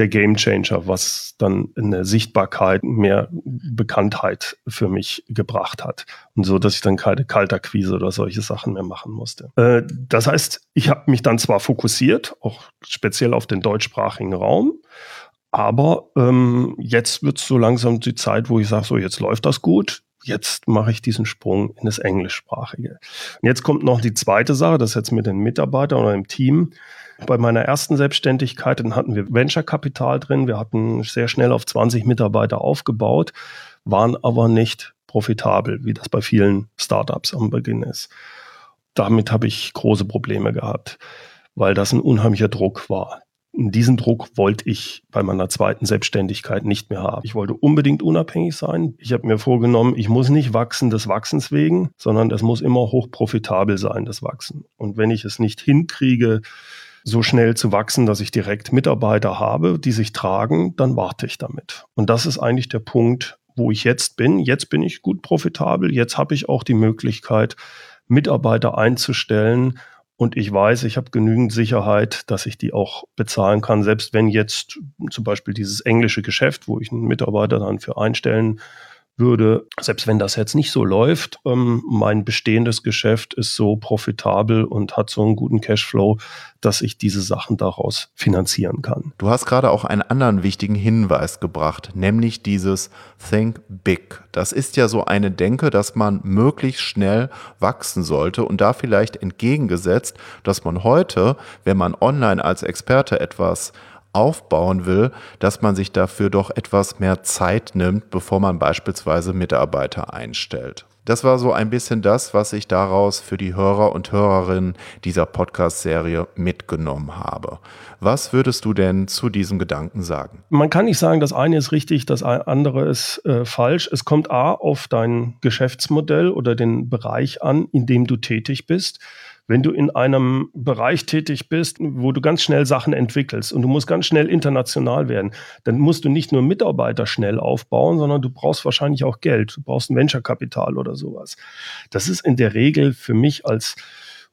der Gamechanger, was dann eine Sichtbarkeit, mehr Bekanntheit für mich gebracht hat. Und so, dass ich dann keine Kalterquise oder solche Sachen mehr machen musste. Äh, das heißt, ich habe mich dann zwar fokussiert, auch speziell auf den deutschsprachigen Raum, aber ähm, jetzt wird so langsam die Zeit, wo ich sage, so jetzt läuft das gut, jetzt mache ich diesen Sprung in das Englischsprachige. Und jetzt kommt noch die zweite Sache, das jetzt mit den Mitarbeitern oder im Team. Bei meiner ersten Selbstständigkeit, dann hatten wir Venture-Kapital drin. Wir hatten sehr schnell auf 20 Mitarbeiter aufgebaut, waren aber nicht profitabel, wie das bei vielen Startups am Beginn ist. Damit habe ich große Probleme gehabt, weil das ein unheimlicher Druck war. Diesen Druck wollte ich bei meiner zweiten Selbstständigkeit nicht mehr haben. Ich wollte unbedingt unabhängig sein. Ich habe mir vorgenommen, ich muss nicht wachsen des Wachsens wegen, sondern es muss immer hochprofitabel sein, das Wachsen. Und wenn ich es nicht hinkriege, so schnell zu wachsen, dass ich direkt Mitarbeiter habe, die sich tragen, dann warte ich damit. Und das ist eigentlich der Punkt, wo ich jetzt bin. Jetzt bin ich gut profitabel. Jetzt habe ich auch die Möglichkeit, Mitarbeiter einzustellen. Und ich weiß, ich habe genügend Sicherheit, dass ich die auch bezahlen kann, selbst wenn jetzt zum Beispiel dieses englische Geschäft, wo ich einen Mitarbeiter dann für einstellen würde, selbst wenn das jetzt nicht so läuft, ähm, mein bestehendes Geschäft ist so profitabel und hat so einen guten Cashflow, dass ich diese Sachen daraus finanzieren kann. Du hast gerade auch einen anderen wichtigen Hinweis gebracht, nämlich dieses Think Big. Das ist ja so eine Denke, dass man möglichst schnell wachsen sollte und da vielleicht entgegengesetzt, dass man heute, wenn man online als Experte etwas aufbauen will, dass man sich dafür doch etwas mehr Zeit nimmt, bevor man beispielsweise Mitarbeiter einstellt. Das war so ein bisschen das, was ich daraus für die Hörer und Hörerinnen dieser Podcast-Serie mitgenommen habe. Was würdest du denn zu diesem Gedanken sagen? Man kann nicht sagen, das eine ist richtig, das andere ist äh, falsch. Es kommt A auf dein Geschäftsmodell oder den Bereich an, in dem du tätig bist wenn du in einem Bereich tätig bist, wo du ganz schnell Sachen entwickelst und du musst ganz schnell international werden, dann musst du nicht nur Mitarbeiter schnell aufbauen, sondern du brauchst wahrscheinlich auch Geld. Du brauchst ein Venture-Kapital oder sowas. Das ist in der Regel für mich als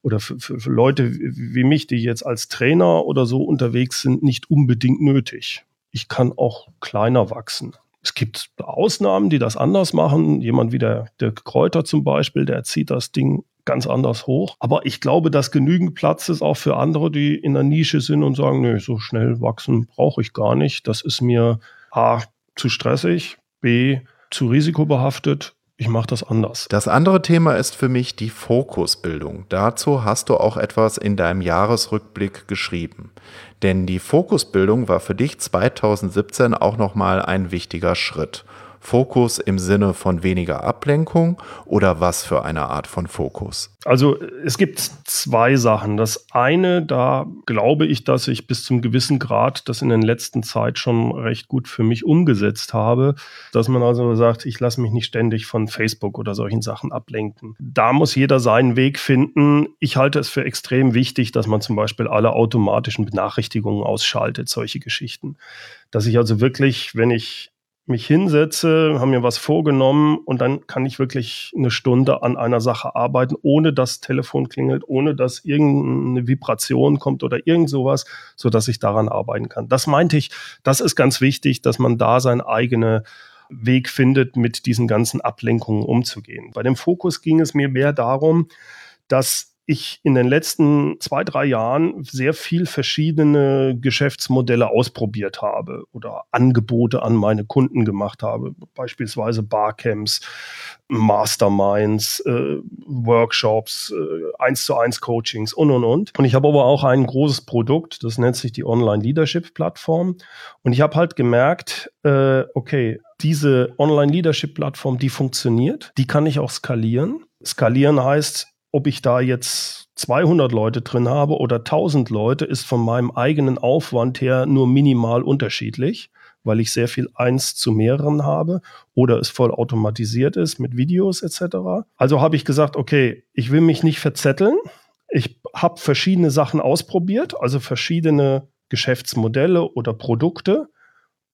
oder für, für, für Leute wie mich, die jetzt als Trainer oder so unterwegs sind, nicht unbedingt nötig. Ich kann auch kleiner wachsen. Es gibt Ausnahmen, die das anders machen. Jemand wie der, der Kräuter zum Beispiel, der zieht das Ding ganz anders hoch. Aber ich glaube, dass genügend Platz ist auch für andere, die in der Nische sind und sagen, nö, so schnell wachsen brauche ich gar nicht. Das ist mir A zu stressig, B zu risikobehaftet ich mache das anders. Das andere Thema ist für mich die Fokusbildung. Dazu hast du auch etwas in deinem Jahresrückblick geschrieben. Denn die Fokusbildung war für dich 2017 auch nochmal ein wichtiger Schritt. Fokus im Sinne von weniger Ablenkung oder was für eine Art von Fokus? Also es gibt zwei Sachen. Das eine, da glaube ich, dass ich bis zum gewissen Grad das in der letzten Zeit schon recht gut für mich umgesetzt habe, dass man also sagt, ich lasse mich nicht ständig von Facebook oder solchen Sachen ablenken. Da muss jeder seinen Weg finden. Ich halte es für extrem wichtig, dass man zum Beispiel alle automatischen Benachrichtigungen ausschaltet, solche Geschichten. Dass ich also wirklich, wenn ich mich hinsetze, habe mir was vorgenommen und dann kann ich wirklich eine Stunde an einer Sache arbeiten, ohne dass Telefon klingelt, ohne dass irgendeine Vibration kommt oder irgend sowas, so dass ich daran arbeiten kann. Das meinte ich, das ist ganz wichtig, dass man da sein eigene Weg findet, mit diesen ganzen Ablenkungen umzugehen. Bei dem Fokus ging es mir mehr darum, dass ich in den letzten zwei, drei Jahren sehr viel verschiedene Geschäftsmodelle ausprobiert habe oder Angebote an meine Kunden gemacht habe, beispielsweise Barcamps, Masterminds, äh, Workshops, eins äh, zu eins Coachings und und und. Und ich habe aber auch ein großes Produkt, das nennt sich die Online Leadership Plattform. Und ich habe halt gemerkt, äh, okay, diese Online Leadership Plattform, die funktioniert, die kann ich auch skalieren. Skalieren heißt, ob ich da jetzt 200 Leute drin habe oder 1000 Leute, ist von meinem eigenen Aufwand her nur minimal unterschiedlich, weil ich sehr viel eins zu mehreren habe oder es voll automatisiert ist mit Videos etc. Also habe ich gesagt, okay, ich will mich nicht verzetteln. Ich habe verschiedene Sachen ausprobiert, also verschiedene Geschäftsmodelle oder Produkte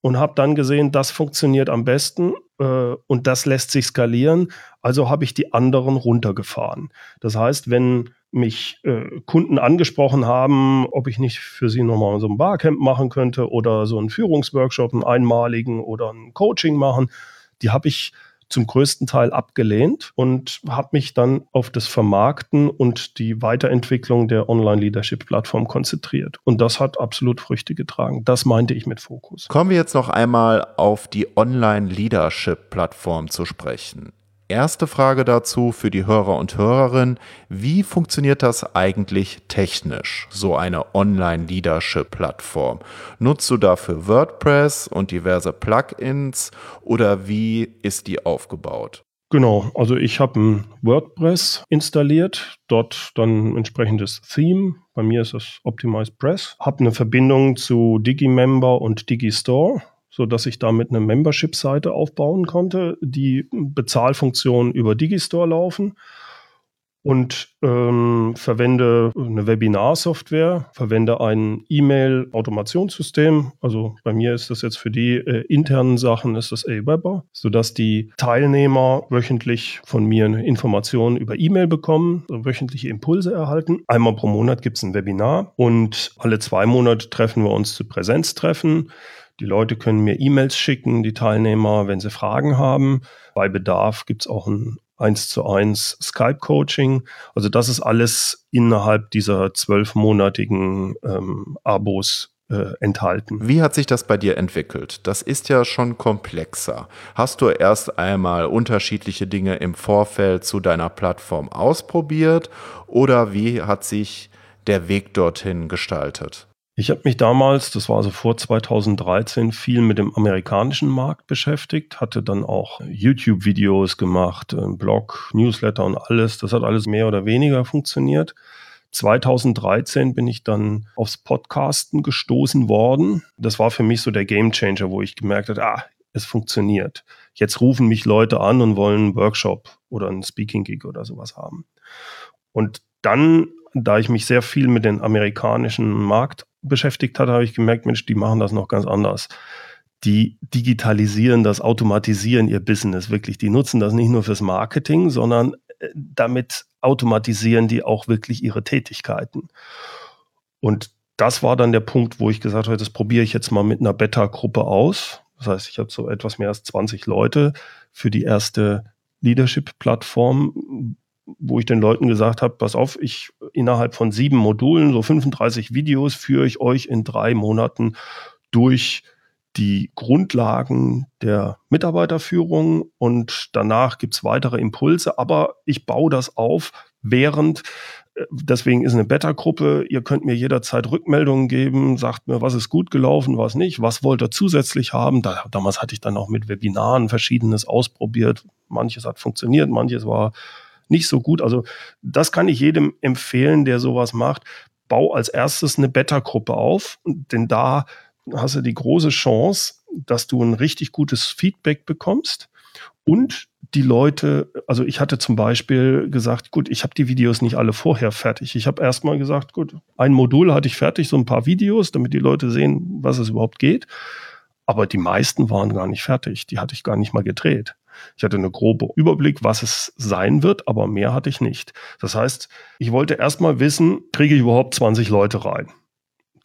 und habe dann gesehen, das funktioniert am besten äh, und das lässt sich skalieren. Also habe ich die anderen runtergefahren. Das heißt, wenn mich äh, Kunden angesprochen haben, ob ich nicht für sie nochmal so ein Barcamp machen könnte oder so einen Führungsworkshop, einen einmaligen oder ein Coaching machen, die habe ich zum größten Teil abgelehnt und habe mich dann auf das Vermarkten und die Weiterentwicklung der Online-Leadership-Plattform konzentriert. Und das hat absolut Früchte getragen. Das meinte ich mit Fokus. Kommen wir jetzt noch einmal auf die Online-Leadership-Plattform zu sprechen. Erste Frage dazu für die Hörer und Hörerinnen. Wie funktioniert das eigentlich technisch, so eine Online-Leadership-Plattform? Nutzt du dafür WordPress und diverse Plugins oder wie ist die aufgebaut? Genau, also ich habe ein WordPress installiert, dort dann ein entsprechendes Theme. Bei mir ist das Optimized Press. Habe eine Verbindung zu Digimember und Digistore so dass ich damit eine Membership-Seite aufbauen konnte, die Bezahlfunktionen über Digistore laufen und ähm, verwende eine Webinar-Software, verwende ein E-Mail-Automationssystem. Also bei mir ist das jetzt für die äh, internen Sachen ist das Aweber, sodass die Teilnehmer wöchentlich von mir eine Information über E-Mail bekommen, also wöchentliche Impulse erhalten. Einmal pro Monat gibt es ein Webinar und alle zwei Monate treffen wir uns zu Präsenztreffen. Die Leute können mir E-Mails schicken, die Teilnehmer, wenn sie Fragen haben. Bei Bedarf gibt es auch ein 1 zu 1 Skype-Coaching. Also das ist alles innerhalb dieser zwölfmonatigen ähm, Abos äh, enthalten. Wie hat sich das bei dir entwickelt? Das ist ja schon komplexer. Hast du erst einmal unterschiedliche Dinge im Vorfeld zu deiner Plattform ausprobiert oder wie hat sich der Weg dorthin gestaltet? Ich habe mich damals, das war also vor 2013, viel mit dem amerikanischen Markt beschäftigt, hatte dann auch YouTube-Videos gemacht, Blog, Newsletter und alles. Das hat alles mehr oder weniger funktioniert. 2013 bin ich dann aufs Podcasten gestoßen worden. Das war für mich so der Gamechanger, wo ich gemerkt habe, ah, es funktioniert. Jetzt rufen mich Leute an und wollen einen Workshop oder einen Speaking-Gig oder sowas haben. Und dann, da ich mich sehr viel mit dem amerikanischen Markt beschäftigt hat, habe ich gemerkt, Mensch, die machen das noch ganz anders. Die digitalisieren das, automatisieren ihr Business wirklich. Die nutzen das nicht nur fürs Marketing, sondern äh, damit automatisieren die auch wirklich ihre Tätigkeiten. Und das war dann der Punkt, wo ich gesagt habe, das probiere ich jetzt mal mit einer Beta-Gruppe aus. Das heißt, ich habe so etwas mehr als 20 Leute für die erste Leadership-Plattform, wo ich den Leuten gesagt habe, pass auf, ich innerhalb von sieben Modulen, so 35 Videos, führe ich euch in drei Monaten durch die Grundlagen der Mitarbeiterführung und danach gibt's weitere Impulse, aber ich baue das auf, während äh, Deswegen ist eine Beta-Gruppe. Ihr könnt mir jederzeit Rückmeldungen geben, sagt mir, was ist gut gelaufen, was nicht, was wollt ihr zusätzlich haben. Da, damals hatte ich dann auch mit Webinaren verschiedenes ausprobiert. Manches hat funktioniert, manches war nicht so gut. Also das kann ich jedem empfehlen, der sowas macht. Bau als erstes eine Beta-Gruppe auf, denn da hast du die große Chance, dass du ein richtig gutes Feedback bekommst und die Leute, also ich hatte zum Beispiel gesagt, gut, ich habe die Videos nicht alle vorher fertig. Ich habe erstmal gesagt, gut, ein Modul hatte ich fertig, so ein paar Videos, damit die Leute sehen, was es überhaupt geht. Aber die meisten waren gar nicht fertig. Die hatte ich gar nicht mal gedreht. Ich hatte eine grobe Überblick, was es sein wird, aber mehr hatte ich nicht. Das heißt, ich wollte erstmal wissen, kriege ich überhaupt 20 Leute rein?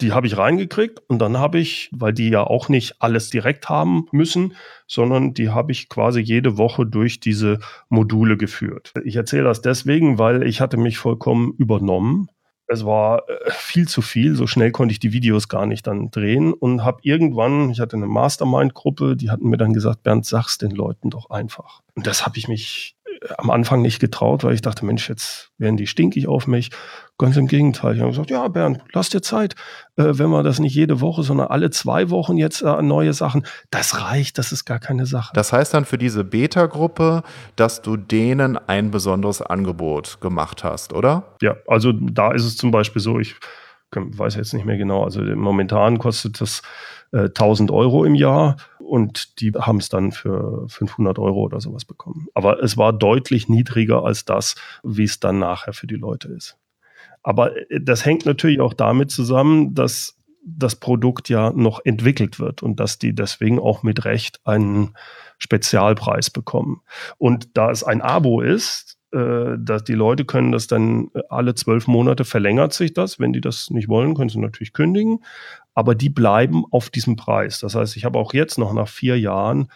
Die habe ich reingekriegt und dann habe ich, weil die ja auch nicht alles direkt haben müssen, sondern die habe ich quasi jede Woche durch diese Module geführt. Ich erzähle das deswegen, weil ich hatte mich vollkommen übernommen es war äh, viel zu viel, so schnell konnte ich die Videos gar nicht dann drehen und habe irgendwann, ich hatte eine Mastermind-Gruppe, die hatten mir dann gesagt, Bernd, sag's den Leuten doch einfach. Und das habe ich mich, am Anfang nicht getraut, weil ich dachte, Mensch, jetzt werden die stinkig auf mich. Ganz im Gegenteil. Ich habe gesagt, ja, Bernd, lass dir Zeit. Äh, wenn wir das nicht jede Woche, sondern alle zwei Wochen jetzt äh, neue Sachen, das reicht, das ist gar keine Sache. Das heißt dann für diese Beta-Gruppe, dass du denen ein besonderes Angebot gemacht hast, oder? Ja, also da ist es zum Beispiel so, ich weiß jetzt nicht mehr genau, also momentan kostet das äh, 1000 Euro im Jahr und die haben es dann für 500 Euro oder sowas bekommen. Aber es war deutlich niedriger als das, wie es dann nachher für die Leute ist. Aber äh, das hängt natürlich auch damit zusammen, dass das Produkt ja noch entwickelt wird und dass die deswegen auch mit Recht einen Spezialpreis bekommen. Und da es ein Abo ist, dass die Leute können das dann äh, alle zwölf Monate verlängert sich das. Wenn die das nicht wollen, können sie natürlich kündigen. Aber die bleiben auf diesem Preis. Das heißt, ich habe auch jetzt noch nach vier Jahren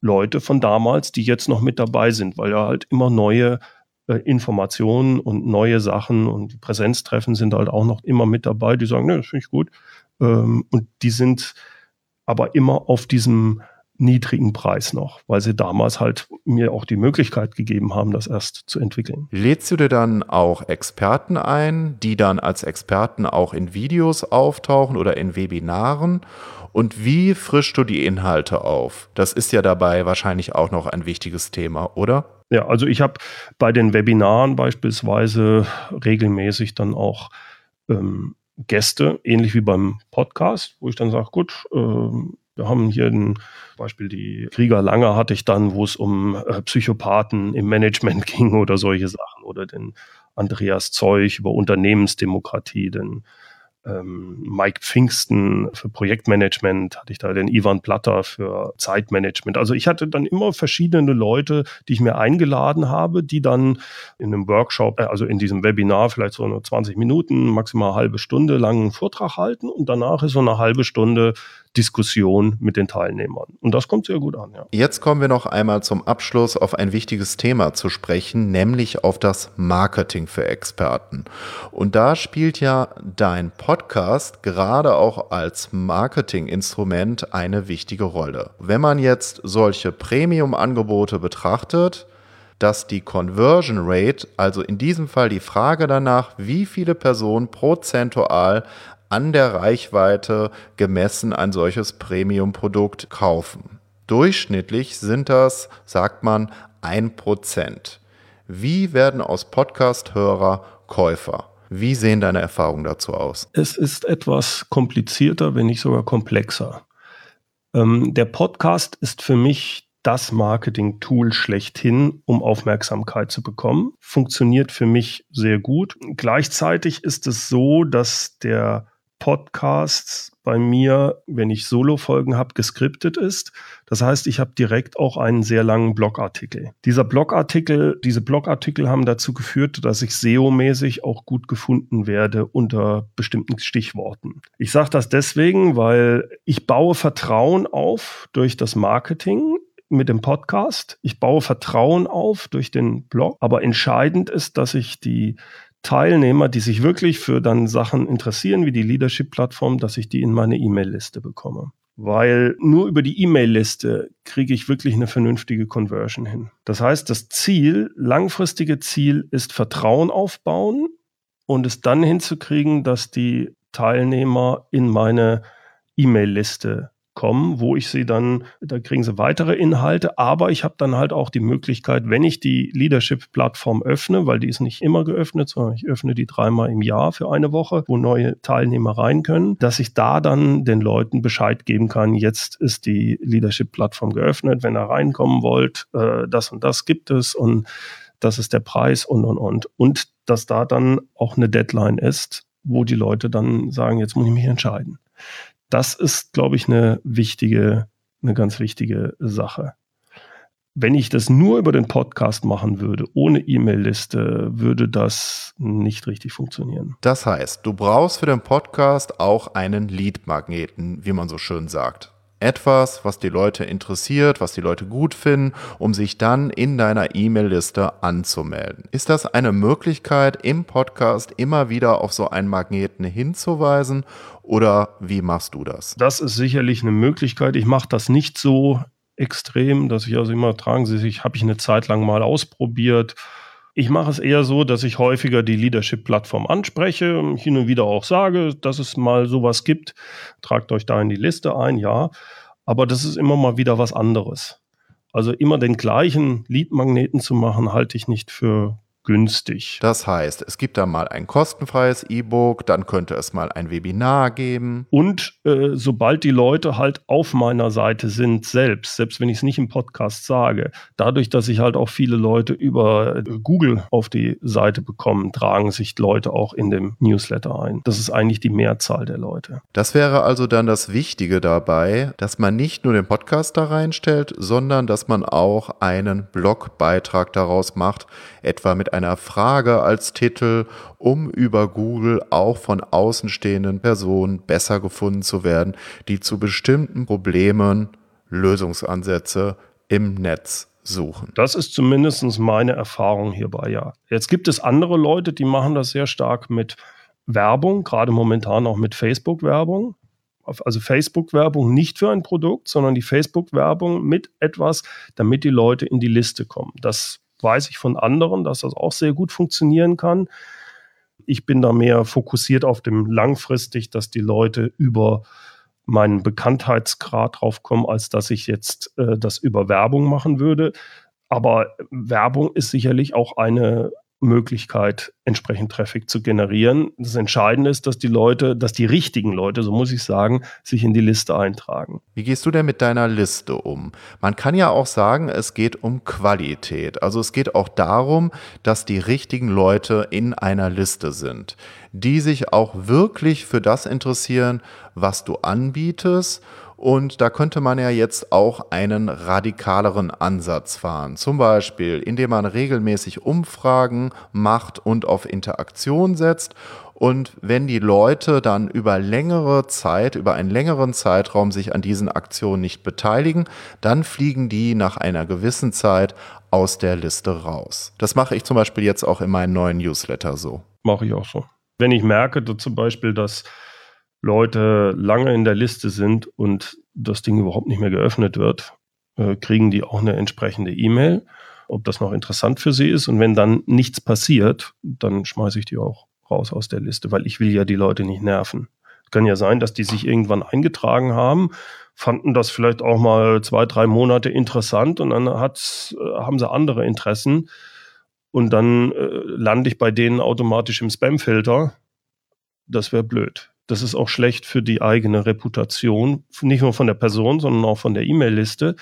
Leute von damals, die jetzt noch mit dabei sind, weil ja halt immer neue äh, Informationen und neue Sachen und die Präsenztreffen sind halt auch noch immer mit dabei, die sagen, ne, das finde ich gut. Ähm, und die sind aber immer auf diesem niedrigen Preis noch, weil sie damals halt mir auch die Möglichkeit gegeben haben, das erst zu entwickeln. Lädst du dir dann auch Experten ein, die dann als Experten auch in Videos auftauchen oder in Webinaren? Und wie frischst du die Inhalte auf? Das ist ja dabei wahrscheinlich auch noch ein wichtiges Thema, oder? Ja, also ich habe bei den Webinaren beispielsweise regelmäßig dann auch ähm, Gäste, ähnlich wie beim Podcast, wo ich dann sage, gut, ähm, wir haben hier ein Beispiel die Krieger Lange hatte ich dann, wo es um äh, Psychopathen im Management ging oder solche Sachen oder den Andreas Zeug über Unternehmensdemokratie, den ähm, Mike Pfingsten für Projektmanagement, hatte ich da den Ivan Platter für Zeitmanagement. Also ich hatte dann immer verschiedene Leute, die ich mir eingeladen habe, die dann in einem Workshop, äh, also in diesem Webinar vielleicht so eine 20 Minuten, maximal eine halbe Stunde langen Vortrag halten und danach ist so eine halbe Stunde Diskussion mit den Teilnehmern. Und das kommt sehr gut an. Ja. Jetzt kommen wir noch einmal zum Abschluss auf ein wichtiges Thema zu sprechen, nämlich auf das Marketing für Experten. Und da spielt ja dein Podcast gerade auch als Marketinginstrument eine wichtige Rolle. Wenn man jetzt solche Premium-Angebote betrachtet, dass die Conversion Rate, also in diesem Fall die Frage danach, wie viele Personen prozentual an der Reichweite gemessen ein solches Premium-Produkt kaufen. Durchschnittlich sind das, sagt man, ein Prozent. Wie werden aus Podcast-Hörer Käufer? Wie sehen deine Erfahrungen dazu aus? Es ist etwas komplizierter, wenn nicht sogar komplexer. Ähm, der Podcast ist für mich das Marketing-Tool schlechthin, um Aufmerksamkeit zu bekommen. Funktioniert für mich sehr gut. Gleichzeitig ist es so, dass der Podcasts bei mir, wenn ich Solo-Folgen habe, geskriptet ist. Das heißt, ich habe direkt auch einen sehr langen Blogartikel. Dieser Blogartikel, diese Blogartikel haben dazu geführt, dass ich SEO-mäßig auch gut gefunden werde unter bestimmten Stichworten. Ich sage das deswegen, weil ich baue Vertrauen auf durch das Marketing mit dem Podcast. Ich baue Vertrauen auf durch den Blog. Aber entscheidend ist, dass ich die Teilnehmer, die sich wirklich für dann Sachen interessieren, wie die Leadership-Plattform, dass ich die in meine E-Mail-Liste bekomme. Weil nur über die E-Mail-Liste kriege ich wirklich eine vernünftige Conversion hin. Das heißt, das Ziel, langfristige Ziel ist Vertrauen aufbauen und es dann hinzukriegen, dass die Teilnehmer in meine E-Mail-Liste kommen, wo ich sie dann, da kriegen sie weitere Inhalte, aber ich habe dann halt auch die Möglichkeit, wenn ich die Leadership-Plattform öffne, weil die ist nicht immer geöffnet, sondern ich öffne die dreimal im Jahr für eine Woche, wo neue Teilnehmer rein können, dass ich da dann den Leuten Bescheid geben kann, jetzt ist die Leadership-Plattform geöffnet, wenn ihr reinkommen wollt, äh, das und das gibt es und das ist der Preis und und und. Und dass da dann auch eine Deadline ist, wo die Leute dann sagen, jetzt muss ich mich entscheiden. Das ist, glaube ich, eine wichtige, eine ganz wichtige Sache. Wenn ich das nur über den Podcast machen würde, ohne E-Mail-Liste, würde das nicht richtig funktionieren. Das heißt, du brauchst für den Podcast auch einen Lead-Magneten, wie man so schön sagt etwas, was die Leute interessiert, was die Leute gut finden, um sich dann in deiner E-Mail-Liste anzumelden. Ist das eine Möglichkeit, im Podcast immer wieder auf so einen Magneten hinzuweisen oder wie machst du das? Das ist sicherlich eine Möglichkeit. Ich mache das nicht so extrem, dass ich also immer tragen Sie sich, habe ich eine Zeit lang mal ausprobiert. Ich mache es eher so, dass ich häufiger die Leadership-Plattform anspreche, hin und wieder auch sage, dass es mal sowas gibt. Tragt euch da in die Liste ein, ja. Aber das ist immer mal wieder was anderes. Also immer den gleichen Lead-Magneten zu machen, halte ich nicht für günstig. Das heißt, es gibt da mal ein kostenfreies E-Book, dann könnte es mal ein Webinar geben. Und äh, sobald die Leute halt auf meiner Seite sind selbst, selbst wenn ich es nicht im Podcast sage, dadurch, dass ich halt auch viele Leute über äh, Google auf die Seite bekomme, tragen sich Leute auch in dem Newsletter ein. Das ist eigentlich die Mehrzahl der Leute. Das wäre also dann das Wichtige dabei, dass man nicht nur den Podcast da reinstellt, sondern dass man auch einen Blogbeitrag daraus macht, etwa mit einer Frage als Titel, um über Google auch von außenstehenden Personen besser gefunden zu werden, die zu bestimmten Problemen Lösungsansätze im Netz suchen. Das ist zumindest meine Erfahrung hierbei, ja. Jetzt gibt es andere Leute, die machen das sehr stark mit Werbung, gerade momentan auch mit Facebook-Werbung. Also Facebook-Werbung nicht für ein Produkt, sondern die Facebook-Werbung mit etwas, damit die Leute in die Liste kommen. Das weiß ich von anderen, dass das auch sehr gut funktionieren kann. Ich bin da mehr fokussiert auf dem langfristig, dass die Leute über meinen Bekanntheitsgrad draufkommen, als dass ich jetzt äh, das über Werbung machen würde. Aber Werbung ist sicherlich auch eine Möglichkeit, entsprechend Traffic zu generieren. Das Entscheidende ist, dass die Leute, dass die richtigen Leute, so muss ich sagen, sich in die Liste eintragen. Wie gehst du denn mit deiner Liste um? Man kann ja auch sagen, es geht um Qualität. Also es geht auch darum, dass die richtigen Leute in einer Liste sind, die sich auch wirklich für das interessieren, was du anbietest und da könnte man ja jetzt auch einen radikaleren Ansatz fahren. Zum Beispiel, indem man regelmäßig Umfragen macht und auf Interaktion setzt. Und wenn die Leute dann über längere Zeit, über einen längeren Zeitraum sich an diesen Aktionen nicht beteiligen, dann fliegen die nach einer gewissen Zeit aus der Liste raus. Das mache ich zum Beispiel jetzt auch in meinen neuen Newsletter so. Mache ich auch so. Wenn ich merke, zum Beispiel, dass Leute lange in der Liste sind und das Ding überhaupt nicht mehr geöffnet wird, äh, kriegen die auch eine entsprechende E-Mail, ob das noch interessant für sie ist. Und wenn dann nichts passiert, dann schmeiße ich die auch raus aus der Liste, weil ich will ja die Leute nicht nerven. Kann ja sein, dass die sich irgendwann eingetragen haben, fanden das vielleicht auch mal zwei, drei Monate interessant und dann hat's, äh, haben sie andere Interessen. Und dann äh, lande ich bei denen automatisch im Spamfilter. Das wäre blöd. Das ist auch schlecht für die eigene Reputation, nicht nur von der Person, sondern auch von der E-Mail-Liste.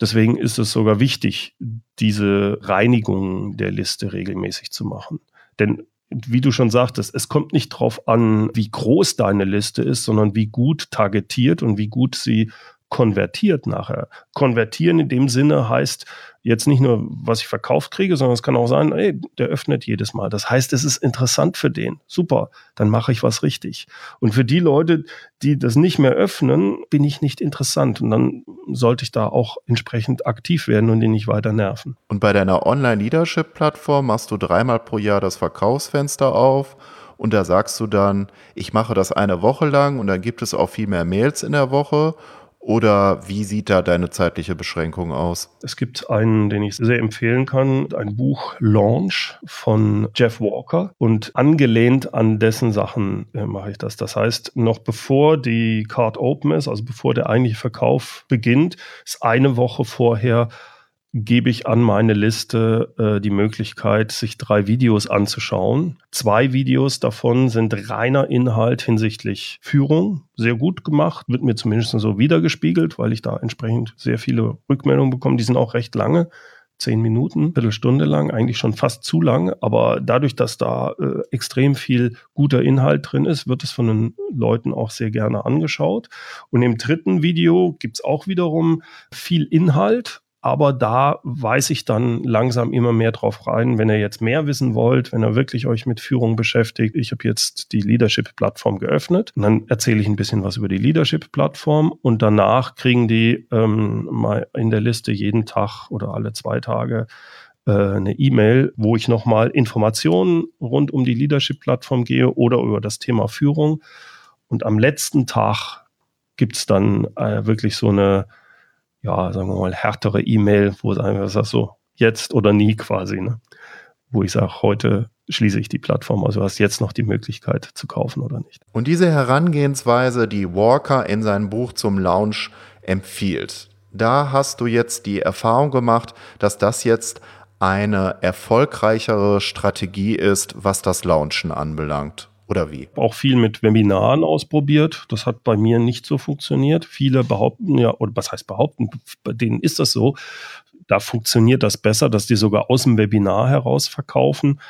Deswegen ist es sogar wichtig, diese Reinigung der Liste regelmäßig zu machen. Denn wie du schon sagtest, es kommt nicht darauf an, wie groß deine Liste ist, sondern wie gut targetiert und wie gut sie konvertiert nachher. Konvertieren in dem Sinne heißt jetzt nicht nur, was ich verkauft kriege, sondern es kann auch sein, ey, der öffnet jedes Mal. Das heißt, es ist interessant für den. Super, dann mache ich was richtig. Und für die Leute, die das nicht mehr öffnen, bin ich nicht interessant. Und dann sollte ich da auch entsprechend aktiv werden und ihn nicht weiter nerven. Und bei deiner Online-Leadership-Plattform machst du dreimal pro Jahr das Verkaufsfenster auf. Und da sagst du dann, ich mache das eine Woche lang und dann gibt es auch viel mehr Mails in der Woche. Oder wie sieht da deine zeitliche Beschränkung aus? Es gibt einen, den ich sehr empfehlen kann, ein Buch Launch von Jeff Walker und angelehnt an dessen Sachen äh, mache ich das. Das heißt, noch bevor die Card open ist, also bevor der eigentliche Verkauf beginnt, ist eine Woche vorher gebe ich an meine Liste äh, die Möglichkeit, sich drei Videos anzuschauen. Zwei Videos davon sind reiner Inhalt hinsichtlich Führung. Sehr gut gemacht, wird mir zumindest so wiedergespiegelt, weil ich da entsprechend sehr viele Rückmeldungen bekomme. Die sind auch recht lange. Zehn Minuten, Viertelstunde lang, eigentlich schon fast zu lang. Aber dadurch, dass da äh, extrem viel guter Inhalt drin ist, wird es von den Leuten auch sehr gerne angeschaut. Und im dritten Video gibt's auch wiederum viel Inhalt, aber da weiß ich dann langsam immer mehr drauf rein. Wenn ihr jetzt mehr wissen wollt, wenn ihr wirklich euch mit Führung beschäftigt, ich habe jetzt die Leadership-Plattform geöffnet und dann erzähle ich ein bisschen was über die Leadership-Plattform und danach kriegen die ähm, mal in der Liste jeden Tag oder alle zwei Tage äh, eine E-Mail, wo ich nochmal Informationen rund um die Leadership-Plattform gehe oder über das Thema Führung. Und am letzten Tag gibt's dann äh, wirklich so eine ja, sagen wir mal, härtere E-Mail, wo es einfach sagt, so jetzt oder nie quasi, ne? wo ich sage, heute schließe ich die Plattform. Also hast jetzt noch die Möglichkeit zu kaufen oder nicht. Und diese Herangehensweise, die Walker in seinem Buch zum Launch empfiehlt, da hast du jetzt die Erfahrung gemacht, dass das jetzt eine erfolgreichere Strategie ist, was das Launchen anbelangt. Oder wie? Auch viel mit Webinaren ausprobiert. Das hat bei mir nicht so funktioniert. Viele behaupten ja, oder was heißt behaupten, bei denen ist das so. Da funktioniert das besser, dass die sogar aus dem Webinar heraus verkaufen.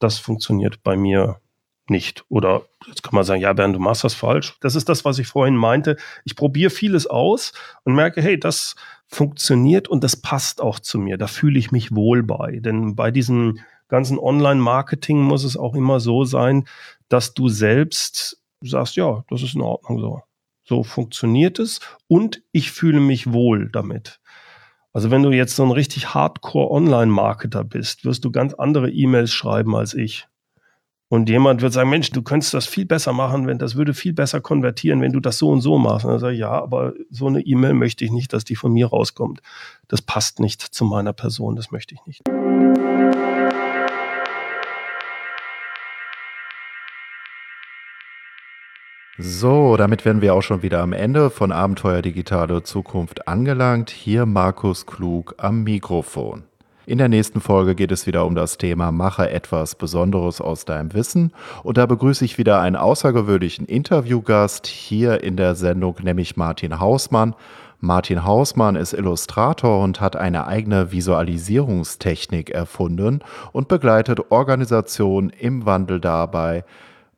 Das funktioniert bei mir nicht. Oder jetzt kann man sagen, ja, Bernd, du machst das falsch. Das ist das, was ich vorhin meinte. Ich probiere vieles aus und merke, hey, das funktioniert und das passt auch zu mir. Da fühle ich mich wohl bei. Denn bei diesem ganzen Online-Marketing muss es auch immer so sein, dass du selbst sagst, ja, das ist in Ordnung so. So funktioniert es und ich fühle mich wohl damit. Also wenn du jetzt so ein richtig Hardcore-Online-Marketer bist, wirst du ganz andere E-Mails schreiben als ich. Und jemand wird sagen, Mensch, du könntest das viel besser machen, wenn das würde viel besser konvertieren, wenn du das so und so machst. Und dann sage ich, ja, aber so eine E-Mail möchte ich nicht, dass die von mir rauskommt. Das passt nicht zu meiner Person, das möchte ich nicht. So, damit wären wir auch schon wieder am Ende von Abenteuer Digitale Zukunft angelangt. Hier Markus Klug am Mikrofon. In der nächsten Folge geht es wieder um das Thema Mache etwas Besonderes aus deinem Wissen. Und da begrüße ich wieder einen außergewöhnlichen Interviewgast hier in der Sendung, nämlich Martin Hausmann. Martin Hausmann ist Illustrator und hat eine eigene Visualisierungstechnik erfunden und begleitet Organisationen im Wandel dabei,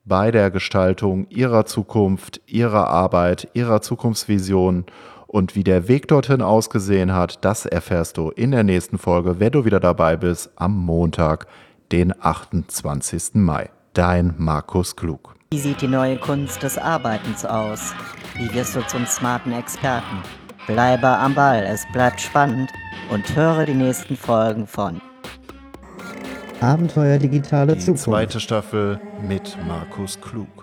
bei der Gestaltung ihrer Zukunft, ihrer Arbeit, ihrer Zukunftsvision und wie der Weg dorthin ausgesehen hat, das erfährst du in der nächsten Folge, wenn du wieder dabei bist, am Montag, den 28. Mai. Dein Markus Klug. Wie sieht die neue Kunst des Arbeitens aus? Wie wirst du zum smarten Experten? Bleibe am Ball, es bleibt spannend und höre die nächsten Folgen von Abenteuer digitale Die Zukunft. zweite Staffel mit Markus Klug.